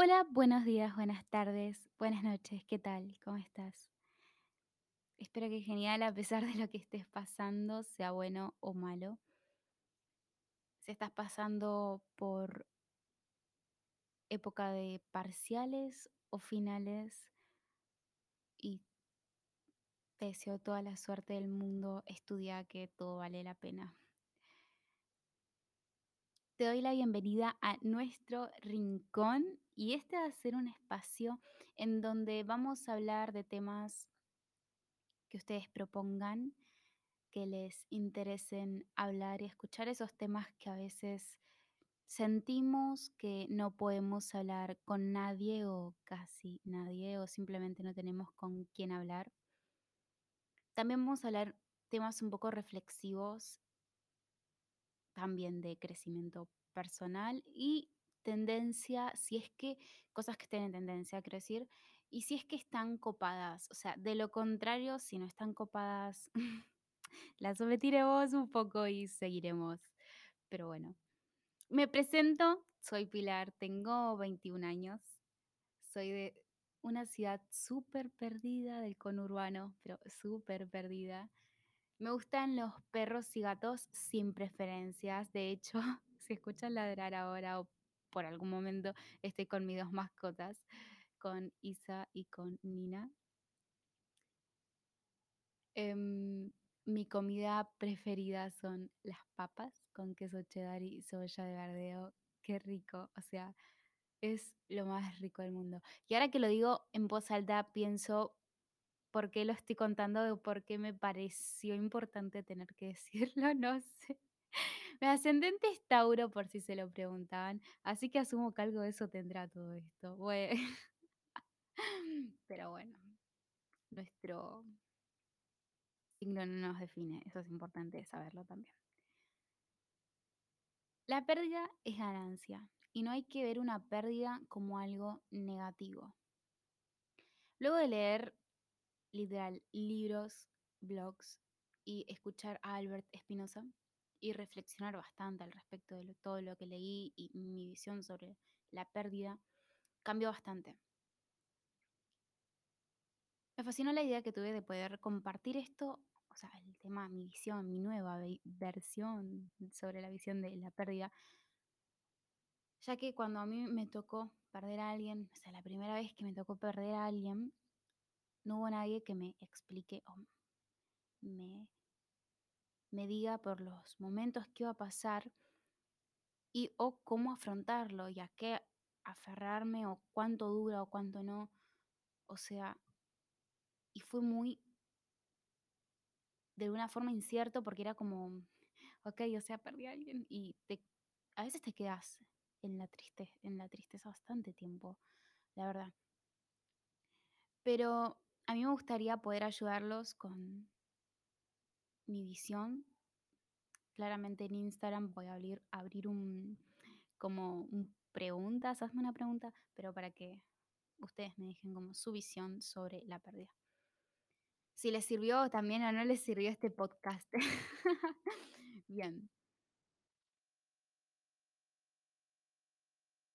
Hola, buenos días, buenas tardes, buenas noches, ¿qué tal? ¿Cómo estás? Espero que genial, a pesar de lo que estés pasando, sea bueno o malo. Si estás pasando por época de parciales o finales y te deseo toda la suerte del mundo, estudia que todo vale la pena. Te doy la bienvenida a nuestro rincón y este va a ser un espacio en donde vamos a hablar de temas que ustedes propongan, que les interesen hablar y escuchar esos temas que a veces sentimos que no podemos hablar con nadie o casi nadie o simplemente no tenemos con quién hablar. También vamos a hablar temas un poco reflexivos, también de crecimiento personal y tendencia, si es que cosas que estén en tendencia, quiero decir, y si es que están copadas, o sea, de lo contrario, si no están copadas, las omitiremos un poco y seguiremos. Pero bueno, me presento, soy Pilar, tengo 21 años, soy de una ciudad súper perdida del conurbano, pero súper perdida. Me gustan los perros y gatos sin preferencias. De hecho, si escuchan ladrar ahora o por algún momento estoy con mis dos mascotas, con Isa y con Nina. Em, mi comida preferida son las papas con queso cheddar y cebolla de verdeo. Qué rico, o sea, es lo más rico del mundo. Y ahora que lo digo en voz alta, pienso por qué lo estoy contando o por qué me pareció importante tener que decirlo, no sé. Mi ascendente es Tauro, por si se lo preguntaban, así que asumo que algo de eso tendrá todo esto. Pero bueno, nuestro signo no nos define, eso es importante saberlo también. La pérdida es ganancia y no hay que ver una pérdida como algo negativo. Luego de leer literal libros, blogs y escuchar a Albert Espinosa y reflexionar bastante al respecto de todo lo que leí y mi visión sobre la pérdida, cambió bastante. Me fascinó la idea que tuve de poder compartir esto, o sea, el tema, mi visión, mi nueva ve- versión sobre la visión de la pérdida, ya que cuando a mí me tocó perder a alguien, o sea, la primera vez que me tocó perder a alguien, no hubo nadie que me explique o me, me diga por los momentos que iba a pasar y o cómo afrontarlo y a qué aferrarme o cuánto dura o cuánto no. O sea, y fue muy de alguna forma incierto porque era como, ok, o sea, perdí a alguien y te, a veces te quedas en la tristeza, en la tristeza bastante tiempo, la verdad. Pero a mí me gustaría poder ayudarlos con mi visión. Claramente en Instagram voy a abrir, un como un preguntas, hazme una pregunta, pero para que ustedes me dejen como su visión sobre la pérdida. Si les sirvió también o no les sirvió este podcast. Bien.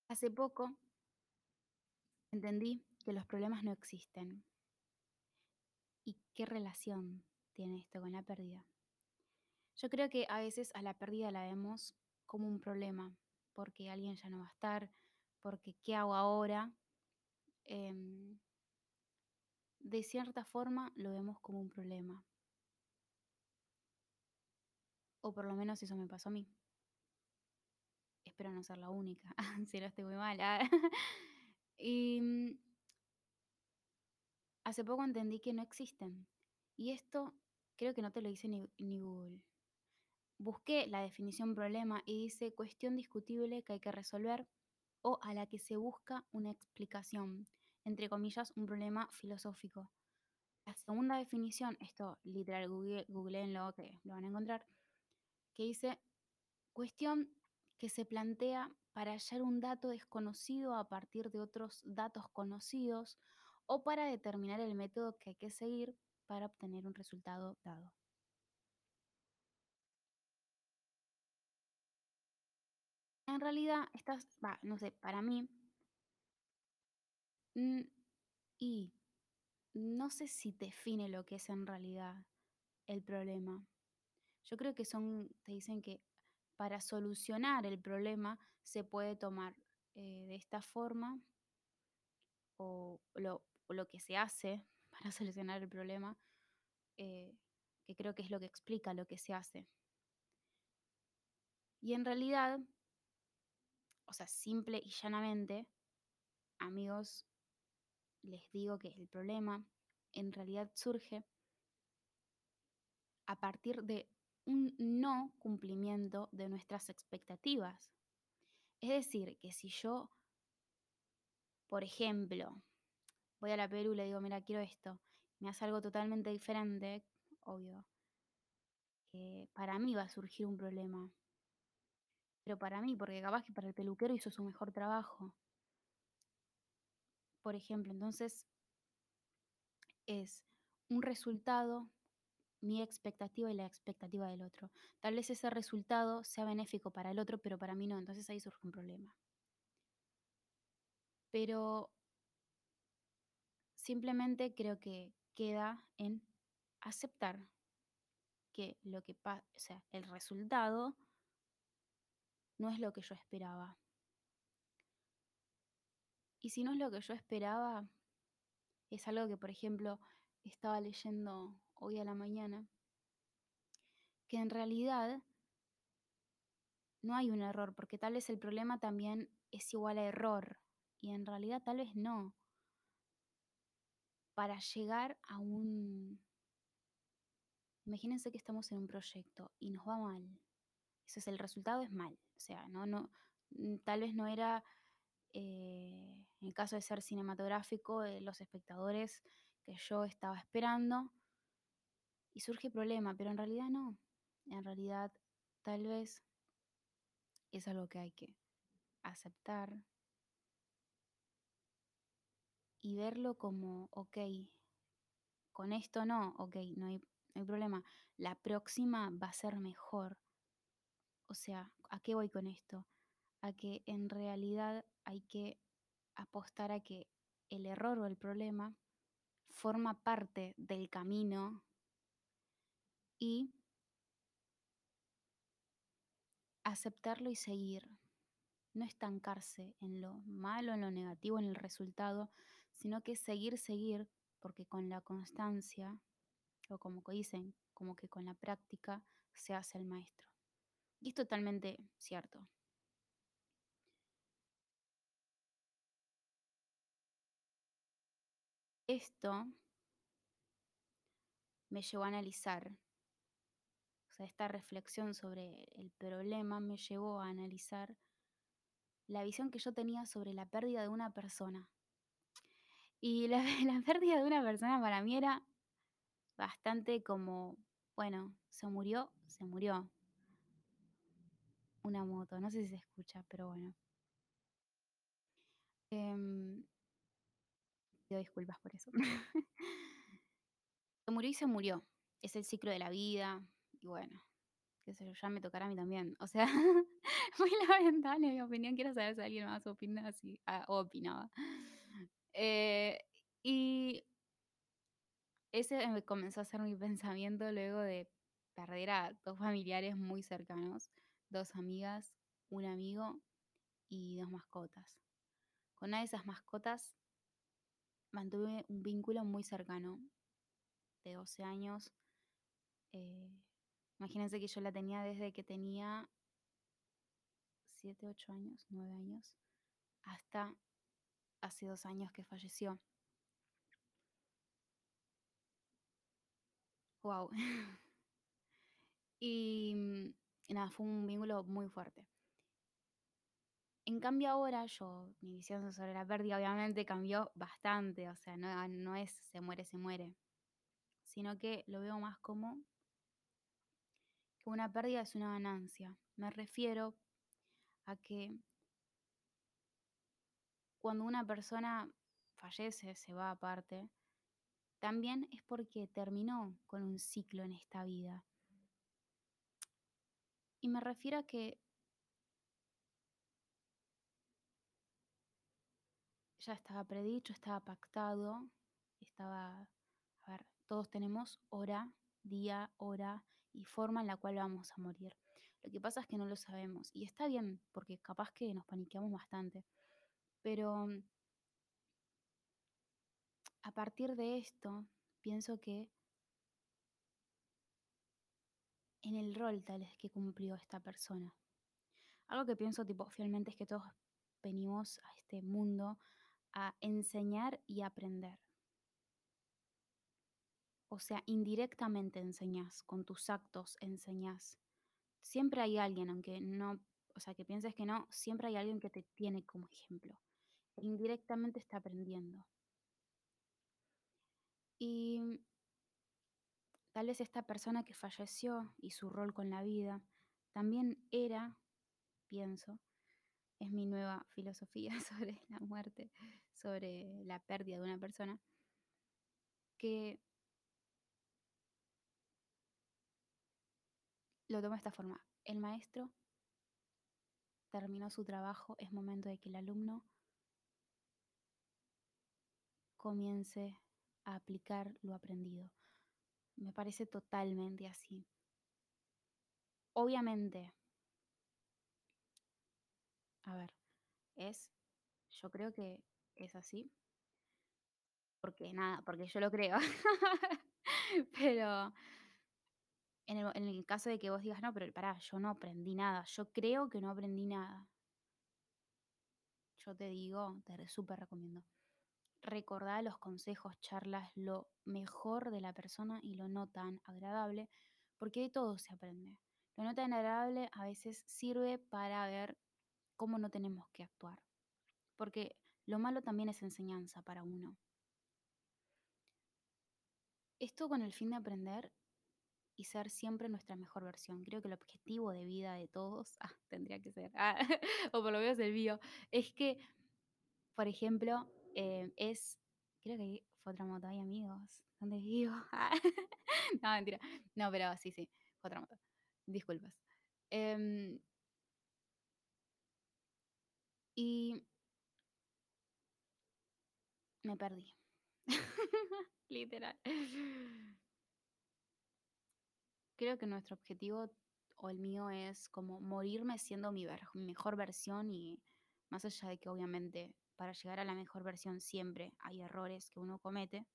Hace poco entendí que los problemas no existen. ¿Y qué relación tiene esto con la pérdida? Yo creo que a veces a la pérdida la vemos como un problema, porque alguien ya no va a estar, porque ¿qué hago ahora? Em, de cierta forma lo vemos como un problema. O por lo menos eso me pasó a mí. Espero no ser la única, si no estoy muy mala. y mm, hace poco entendí que no existen. Y esto creo que no te lo dice ni, ni Google. Busqué la definición problema y dice cuestión discutible que hay que resolver o a la que se busca una explicación, entre comillas, un problema filosófico. La segunda definición, esto literal, google, googleenlo que lo van a encontrar, que dice cuestión que se plantea para hallar un dato desconocido a partir de otros datos conocidos o para determinar el método que hay que seguir para obtener un resultado dado. En realidad, estas, no sé, para mí, Mm, y no sé si define lo que es en realidad el problema. Yo creo que son, te dicen que para solucionar el problema se puede tomar eh, de esta forma o lo, o lo que se hace para solucionar el problema, eh, que creo que es lo que explica lo que se hace. Y en realidad, o sea, simple y llanamente, amigos, les digo que el problema en realidad surge a partir de un no cumplimiento de nuestras expectativas. Es decir, que si yo, por ejemplo, voy a la Perú y le digo, mira, quiero esto, me hace algo totalmente diferente, obvio, que para mí va a surgir un problema. Pero para mí, porque capaz que para el peluquero hizo su mejor trabajo. Por ejemplo, entonces es un resultado, mi expectativa y la expectativa del otro. Tal vez ese resultado sea benéfico para el otro, pero para mí no, entonces ahí surge un problema. Pero simplemente creo que queda en aceptar que lo que pasa, o sea, el resultado no es lo que yo esperaba. Y si no es lo que yo esperaba, es algo que, por ejemplo, estaba leyendo hoy a la mañana, que en realidad no hay un error, porque tal vez el problema también es igual a error, y en realidad tal vez no. Para llegar a un... Imagínense que estamos en un proyecto y nos va mal. Eso es el resultado, es mal. O sea, no, no, mm, tal vez no era, eh, en el caso de ser cinematográfico, eh, los espectadores que yo estaba esperando. Y surge problema, pero en realidad no. En realidad, tal vez es algo que hay que aceptar y verlo como, ok, con esto no, ok, no hay, no hay problema. La próxima va a ser mejor. O sea, ¿a qué voy con esto? A que en realidad hay que apostar a que el error o el problema forma parte del camino y aceptarlo y seguir. No estancarse en lo malo, en lo negativo, en el resultado, sino que seguir, seguir, porque con la constancia, o como dicen, como que con la práctica se hace el maestro. Y es totalmente cierto. Esto me llevó a analizar, o sea, esta reflexión sobre el problema me llevó a analizar la visión que yo tenía sobre la pérdida de una persona. Y la, la pérdida de una persona para mí era bastante como, bueno, se murió, se murió. Una moto, no sé si se escucha, pero bueno. Em, pido disculpas por eso. se murió y se murió. Es el ciclo de la vida. Y bueno, qué sé yo, ya me tocará a mí también. O sea, muy lamentable mi opinión. Quiero saber si alguien más opina así, ah, opinaba. Eh, y ese me comenzó a ser mi pensamiento luego de perder a dos familiares muy cercanos, dos amigas, un amigo y dos mascotas. Con una de esas mascotas mantuve un vínculo muy cercano, de 12 años. Eh, imagínense que yo la tenía desde que tenía 7, 8 años, 9 años, hasta hace dos años que falleció. Wow. y mm, nada, fue un vínculo muy fuerte. En cambio ahora yo, mi visión sobre la pérdida obviamente cambió bastante, o sea, no, no es se muere, se muere, sino que lo veo más como que una pérdida es una ganancia. Me refiero a que cuando una persona fallece, se va aparte, también es porque terminó con un ciclo en esta vida. Y me refiero a que ya estaba predicho, estaba pactado, estaba, a ver, todos tenemos hora, día, hora y forma en la cual vamos a morir. Lo que pasa es que no lo sabemos y está bien, porque capaz que nos paniqueamos bastante. Pero a partir de esto, pienso que en el rol tal vez que cumplió esta persona. Algo que pienso tipo fielmente es que todos venimos a este mundo a enseñar y aprender. O sea, indirectamente enseñas, con tus actos enseñas. Siempre hay alguien, aunque no, o sea, que pienses que no, siempre hay alguien que te tiene como ejemplo. Indirectamente está aprendiendo. Y tal vez esta persona que falleció y su rol con la vida también era, pienso, es mi nueva filosofía sobre la muerte, sobre la pérdida de una persona, que lo tomo de esta forma. El maestro terminó su trabajo, es momento de que el alumno comience a aplicar lo aprendido. Me parece totalmente así. Obviamente, a ver, es, yo creo que es así, porque nada, porque yo lo creo. pero en el, caso de que vos digas, no, pero pará, yo no aprendí nada, yo creo que no aprendí nada. Yo te digo, te súper recomiendo. Recordá los consejos, charlas, lo mejor de la persona y lo no tan agradable, porque de todo se aprende. Lo no tan agradable a veces sirve para ver cómo no tenemos que actuar, porque lo malo también es enseñanza para uno. Esto con el fin de aprender y ser siempre nuestra mejor versión. Creo que el objetivo de vida de todos, ah, tendría que ser, ah, o por lo menos el mío, es que, por ejemplo, eh, es, creo que fue otra moto, hay amigos, ¿dónde vivo? no, mentira, no, pero sí, sí, fue otra moto, disculpas. Em, y me perdí. Literal. Creo que nuestro objetivo o el mío es como morirme siendo mi mejor versión y más allá de que obviamente para llegar a la mejor versión siempre hay errores que uno comete,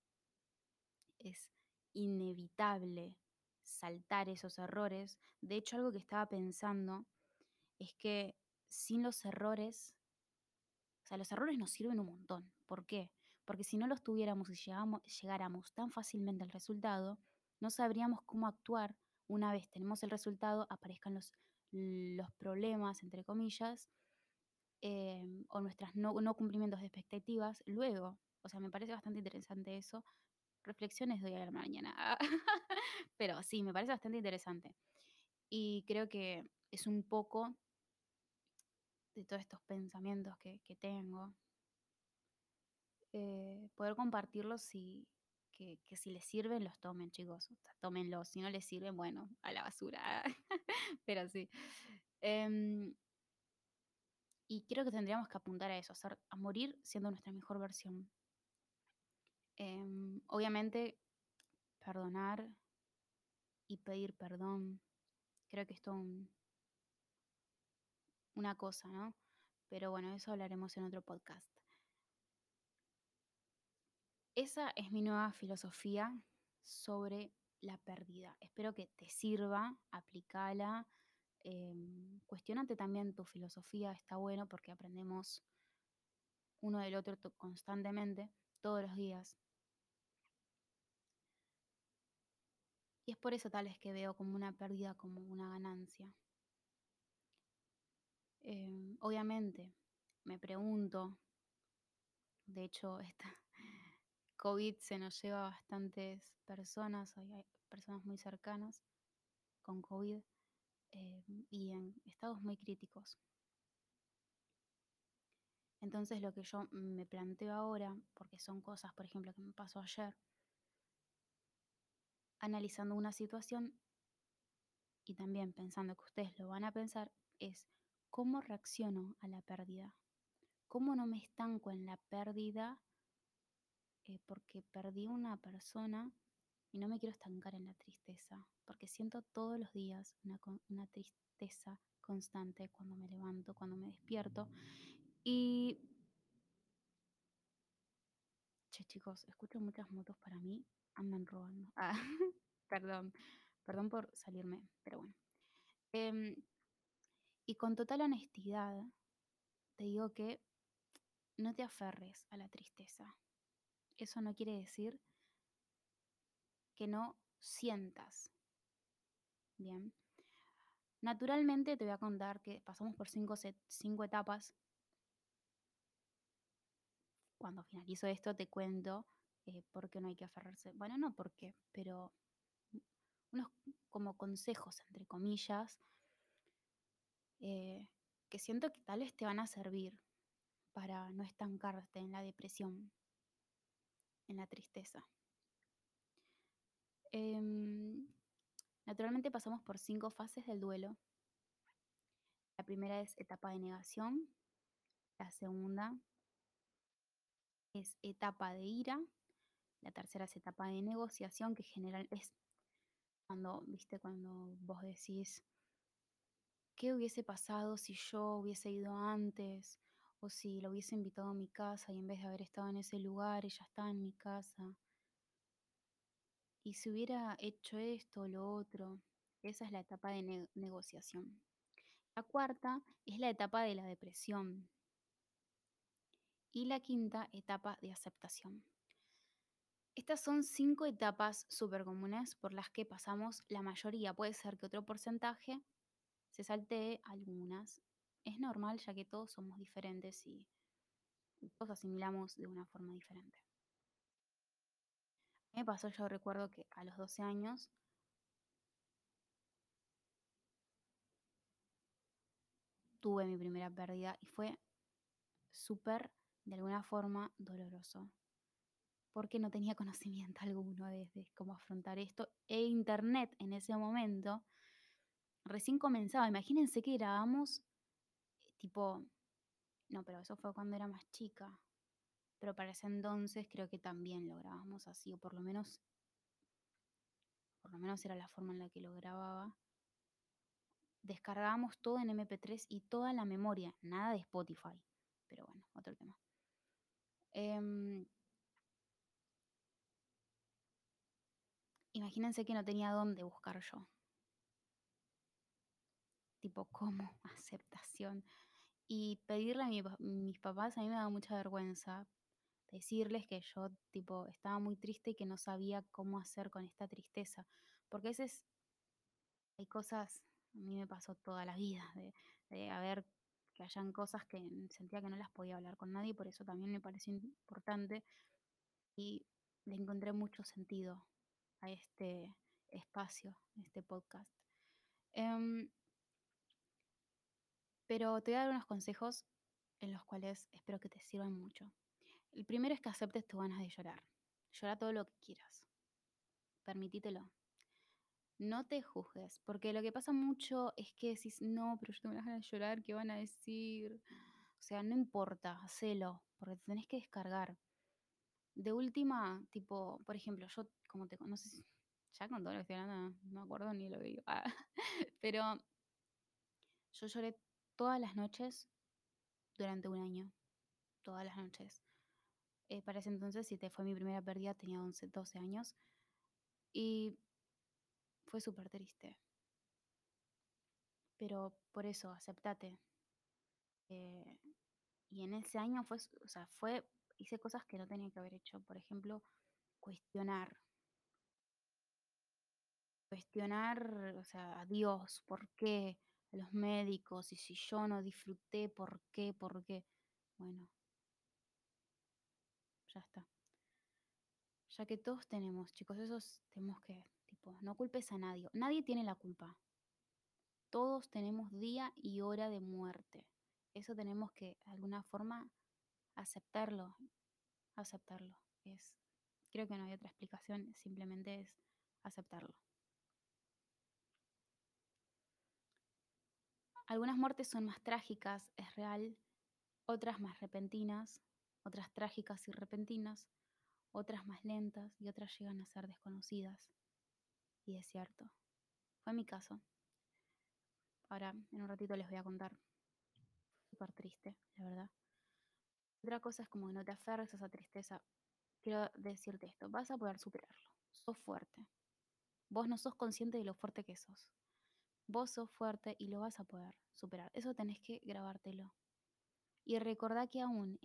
es inevitable saltar esos errores. De hecho, algo que estaba pensando es que sin los errores, o sea, los errores nos sirven un montón. ¿Por qué? Porque si no los tuviéramos y llegáramos tan fácilmente al resultado, no sabríamos cómo actuar una vez tenemos el resultado, aparezcan los, los problemas, entre comillas, em, o nuestras no, cumplimientos de expectativas luego. O sea, me parece bastante interesante eso. Reflexiones de hoy a la mañana. Pero sí, me parece bastante interesante. Y creo que es un poco de todos estos pensamientos que, que tengo. Eh, poder compartirlos y que, que, si les sirven, los tomen, chicos. tómenlos. Si no les sirven, bueno, a la basura. Pero sí. Eh, y creo que tendríamos que apuntar a eso, a morir siendo nuestra mejor versión. Eh, obviamente, perdonar y pedir perdón. Creo que es todo un, una cosa, ¿no? Pero bueno, eso hablaremos en otro podcast. Esa es mi nueva filosofía sobre la pérdida. Espero que te sirva, aplicala. Eh, cuestionate también tu filosofía, está bueno porque aprendemos uno del otro constantemente, todos los días. Y es por eso tal vez que veo como una pérdida, como una ganancia. Eh, obviamente, me pregunto, de hecho, esta, COVID se nos lleva a bastantes personas, hay, personas muy cercanas con COVID eh, y en estados muy críticos. Entonces lo que yo me planteo ahora, porque son cosas, por ejemplo, que me pasó ayer, analizando una situación y también pensando que ustedes lo van a pensar, es cómo reacciono a la pérdida, ¿Cómo no me estanco en la pérdida? Eh, porque perdí una persona y no me quiero estancar en la tristeza, porque siento todos los días una, una tristeza constante cuando me levanto, cuando me despierto. Y... Che, chicos, escucho muchas motos para mí, andan robando. Ah, perdón, perdón por salirme, pero bueno. Em, y con total honestidad, te digo que no te aferres a la tristeza. Eso no quiere decir que no sientas. Bien. Naturalmente te voy a contar que pasamos por cinco, cinco etapas. Cuando finalizo esto te cuento eh, por qué no hay que aferrarse. Bueno, no por qué, pero unos como consejos, entre comillas, eh, que siento que tal vez te van a servir para no estancarte en la depresión, en la tristeza. Em, naturalmente pasamos por cinco fases del duelo. La primera es etapa de negación, la segunda es etapa de ira, la tercera es etapa de negociación, que general es cuando, viste, cuando vos decís, ¿qué hubiese pasado si yo hubiese ido antes? O si lo hubiese invitado a mi casa y en vez de haber estado en ese lugar, ella estaba en mi casa. Y si hubiera hecho esto o lo otro, esa es la etapa de negociación. La cuarta es la etapa de la depresión. Y la quinta etapa de aceptación. Estas son cinco etapas súper comunes por las que pasamos la mayoría. Puede ser que otro porcentaje se saltee algunas. Es normal ya que todos somos diferentes y todos asimilamos de una forma diferente. Me pasó, yo recuerdo que a los 12 años tuve mi primera pérdida y fue súper, de alguna forma, doloroso porque no tenía conocimiento alguno de, cómo afrontar esto. E internet en ese momento recién comenzaba. Imagínense que grabamos tipo, no, pero eso fue cuando era más chica. Pero para ese entonces creo que también lo grabamos así, o por lo menos, por lo menos era la forma en la que lo grababa. Descargábamos todo en MP3 y toda la memoria, nada de Spotify. Pero bueno, otro tema. Em, imagínense que no tenía dónde buscar yo. Tipo, ¿cómo? Aceptación. Y pedirle a mis papás, a mí me da mucha vergüenza decirles que yo, tipo, estaba muy triste y que no sabía cómo hacer con esta tristeza. Porque a veces hay cosas, a mí me pasó toda la vida, de, de haber que hayan cosas que sentía que no las podía hablar con nadie, por eso también me pareció importante y le encontré mucho sentido a este espacio, este podcast. Em, pero te voy a dar unos consejos en los cuales espero que te sirvan mucho. El primero es que aceptes tus ganas de llorar. Llora todo lo que quieras. Permitítelo. No te juzgues, porque lo que pasa mucho es que decís, no, pero yo tengo ganas de llorar, ¿qué van a decir? O sea, no importa, hacelo, porque te tenés que descargar. De última, tipo, por ejemplo, yo, como te conoces, ya con todo lo que estoy hablando, no me acuerdo ni lo que digo, ah, pero yo lloré todas las noches durante un año, todas las noches. Eh, para ese entonces, si te fue mi primera pérdida, tenía 11, 12 años y fue súper triste. Pero por eso, aceptate. Eh, y en ese año fue, o sea, fue hice cosas que no tenía que haber hecho. Por ejemplo, cuestionar. Cuestionar, o sea, a Dios, ¿por qué? A los médicos, y si yo no disfruté, ¿por qué? ¿Por qué? Bueno, ya está. Ya que todos tenemos, chicos, esos tenemos que, tipo, no culpes a nadie. Nadie tiene la culpa. Todos tenemos día y hora de muerte. Eso tenemos que, de alguna forma, aceptarlo, aceptarlo. Es, creo que no hay otra explicación, simplemente es aceptarlo. Algunas muertes son más trágicas, es real, otras más repentinas, otras trágicas y repentinas, otras más lentas y otras llegan a ser desconocidas. Y es cierto, fue mi caso. Ahora, en un ratito les voy a contar. Súper triste, la verdad. Otra cosa es como que no te aferres a esa tristeza. Quiero decirte esto, vas a poder superarlo. Sos fuerte. Vos no sos consciente de lo fuerte que sos. Vos sos fuerte y lo vas a poder superar. Eso tenés que grabártelo. Y recordá que aún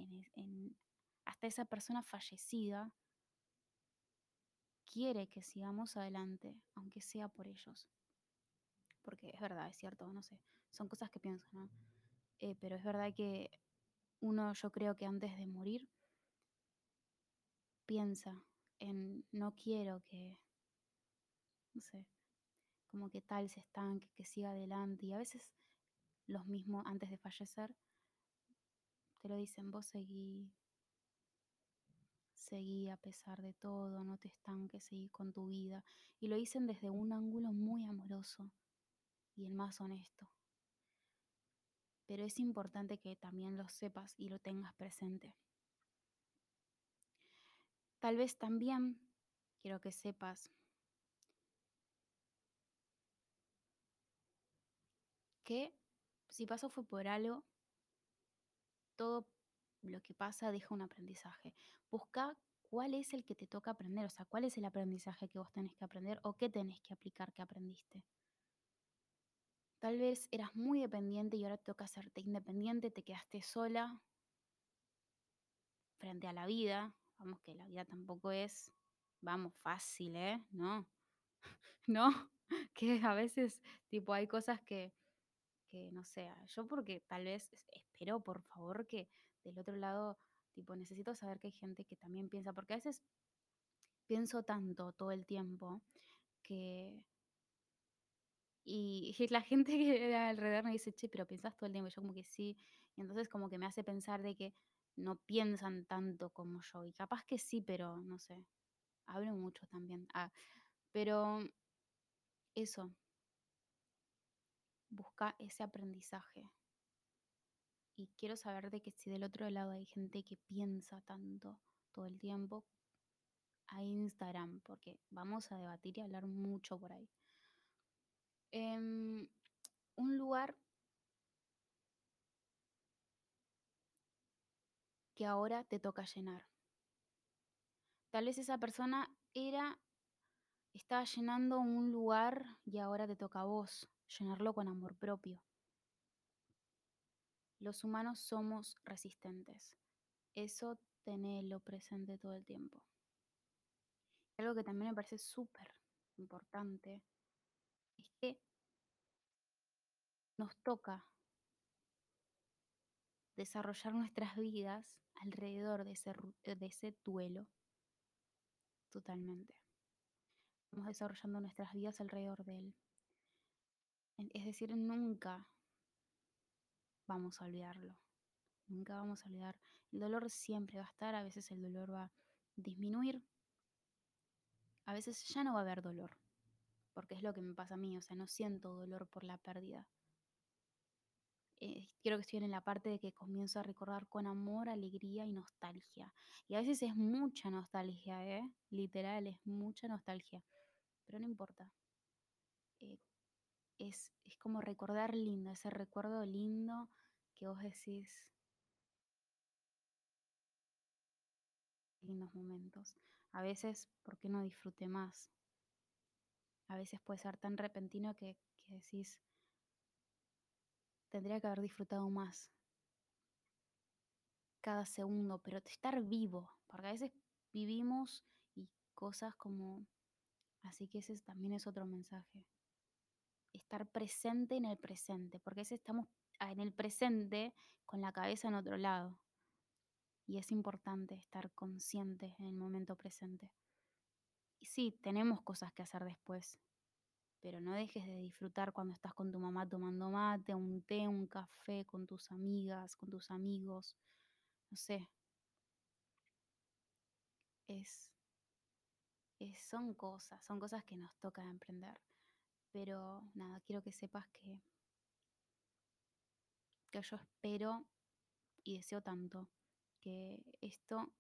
hasta esa persona fallecida quiere que sigamos adelante, aunque sea por ellos. Porque es verdad, es cierto, no sé, son cosas que pienso, ¿no? Eh, pero es verdad que uno, yo creo que antes de morir, piensa en no quiero que, no sé, como que tal se estanque, que siga adelante. Y a veces los mismos antes de fallecer te lo dicen, vos seguí, seguí a pesar de todo, no te estanques, seguí con tu vida. Y lo dicen desde un ángulo muy amoroso y el más honesto. Pero es importante que también lo sepas y lo tengas presente. Tal vez también quiero que sepas que si pasó fue por algo, todo lo que pasa deja un aprendizaje. Busca cuál es el que te toca aprender, o sea, cuál es el aprendizaje que vos tenés que aprender o qué tenés que aplicar que aprendiste. Tal vez eras muy dependiente y ahora te toca hacerte independiente, te quedaste sola frente a la vida. Vamos, que la vida tampoco es, vamos, fácil, ¿eh? No, no, que a veces, tipo, hay cosas que, que no sé, yo porque tal vez espero, por favor, que del otro lado, tipo, necesito saber que hay gente que también piensa, porque a veces pienso tanto todo el tiempo que... Y, la gente que alrededor me dice, che, pero piensas todo el tiempo, yo como que sí, y entonces como que me hace pensar de que no piensan tanto como yo, y capaz que sí, pero no sé, hablo mucho también. Ah, pero eso, busca ese aprendizaje. Y quiero saber de que si del otro lado hay gente que piensa tanto todo el tiempo, a Instagram, porque vamos a debatir y hablar mucho por ahí. Em, un lugar que ahora te toca llenar. Tal vez esa persona era, estaba llenando un lugar y ahora te toca a vos llenarlo con amor propio. Los humanos somos resistentes. Eso tenelo presente todo el tiempo. Algo que también me parece súper importante es que nos toca desarrollar nuestras vidas alrededor de ese, de ese duelo. Totalmente. Estamos desarrollando nuestras vidas alrededor de él. Es decir, nunca vamos a olvidarlo. Nunca vamos a olvidar. El dolor siempre va a estar, a veces el dolor va a disminuir, a veces ya no va a haber dolor, porque es lo que me pasa a mí, o sea, no siento dolor por la pérdida. Eh, quiero que estoy en la parte de que comienzo a recordar con amor, alegría y nostalgia. Y a veces es mucha nostalgia, ¿eh? Literal, es mucha nostalgia. Pero no importa. Eh, es, como recordar lindo, ese recuerdo lindo que vos decís. Lindos momentos. A veces, ¿por qué no disfrute más? A veces puede ser tan repentino que, que decís, tendría que haber disfrutado más cada segundo, pero estar vivo, porque a veces vivimos y cosas como... Así que ese también es otro mensaje estar presente en el presente, porque a veces estamos en el presente con la cabeza en otro lado. Y es importante estar consciente en el momento presente. Y sí, tenemos cosas que hacer después, pero no dejes de disfrutar cuando estás con tu mamá tomando mate, un té, un café, con tus amigas, con tus amigos, no sé. Es, es son cosas, son cosas que nos toca emprender. Pero nada, quiero que sepas que, que yo espero y deseo tanto que esto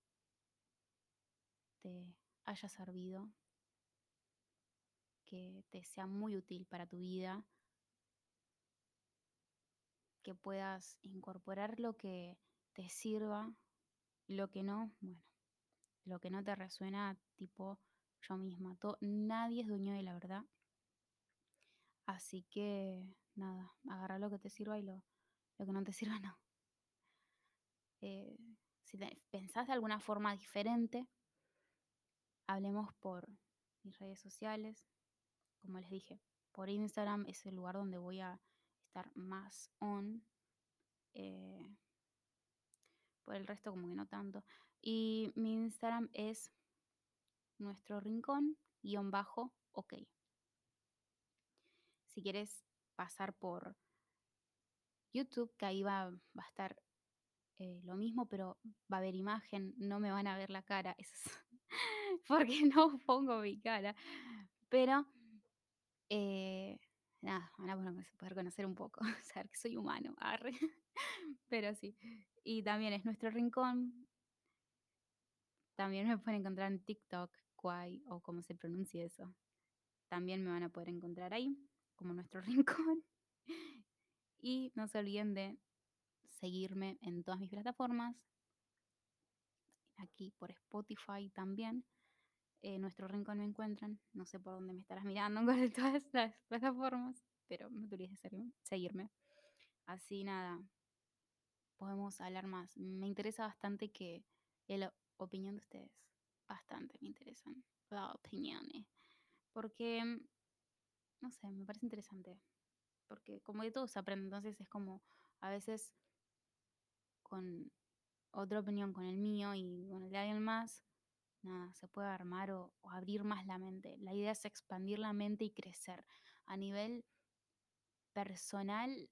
te haya servido, que te sea muy útil para tu vida, que puedas incorporar lo que te sirva, lo que no, bueno, lo que no te resuena, tipo yo misma. nadie es dueño de la verdad. Así que nada, agarra lo que te sirva y lo, que no te sirva no. Eh, si pensás de alguna forma diferente, hablemos por mis redes sociales. Como les dije, por Instagram es el lugar donde voy a estar más on. Eh, por el resto como que no tanto. Y mi Instagram es nuestro rincón guion bajo ok. Si quieres pasar por YouTube, que ahí va, va a estar eh, lo mismo, pero va a haber imagen, no me van a ver la cara, eso porque no pongo mi cara. Pero, eh, nada, van a poder conocer un poco, saber que soy humano, pero sí. Y también es nuestro rincón. También me pueden encontrar en TikTok, Kwai, o como se pronuncia eso. También me van a poder encontrar ahí, como nuestro rincón. Y no se olviden de seguirme en todas mis plataformas, aquí por Spotify también. Eh, nuestro rincón me encuentran, no sé por dónde me estarás mirando con todas las plataformas, pero no te olvides de seguirme. Así nada, podemos hablar más. Me interesa bastante que la opinión de ustedes, bastante me interesan las opiniones, porque, no sé, me parece interesante, porque como de todo se entonces es como a veces con otra opinión con el mío y con el de alguien más, nada, se puede armar o, abrir más la mente. La idea es expandir la mente y crecer a nivel personal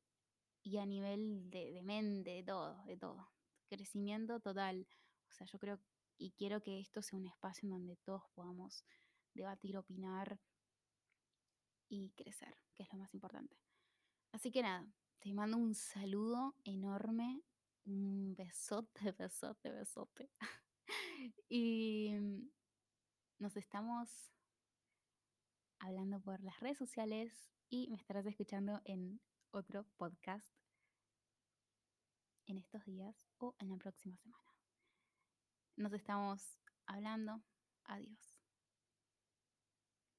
y a nivel de, de mente, de todo, de todo. Crecimiento total. O sea, yo creo y quiero que esto sea un espacio en donde todos podamos debatir, opinar y crecer, que es lo más importante. Así que nada, te mando un saludo enorme un besote, besote, besote. y nos estamos hablando por las redes sociales y me estarás escuchando en otro podcast en estos días o en la próxima semana. Nos estamos hablando. Adiós.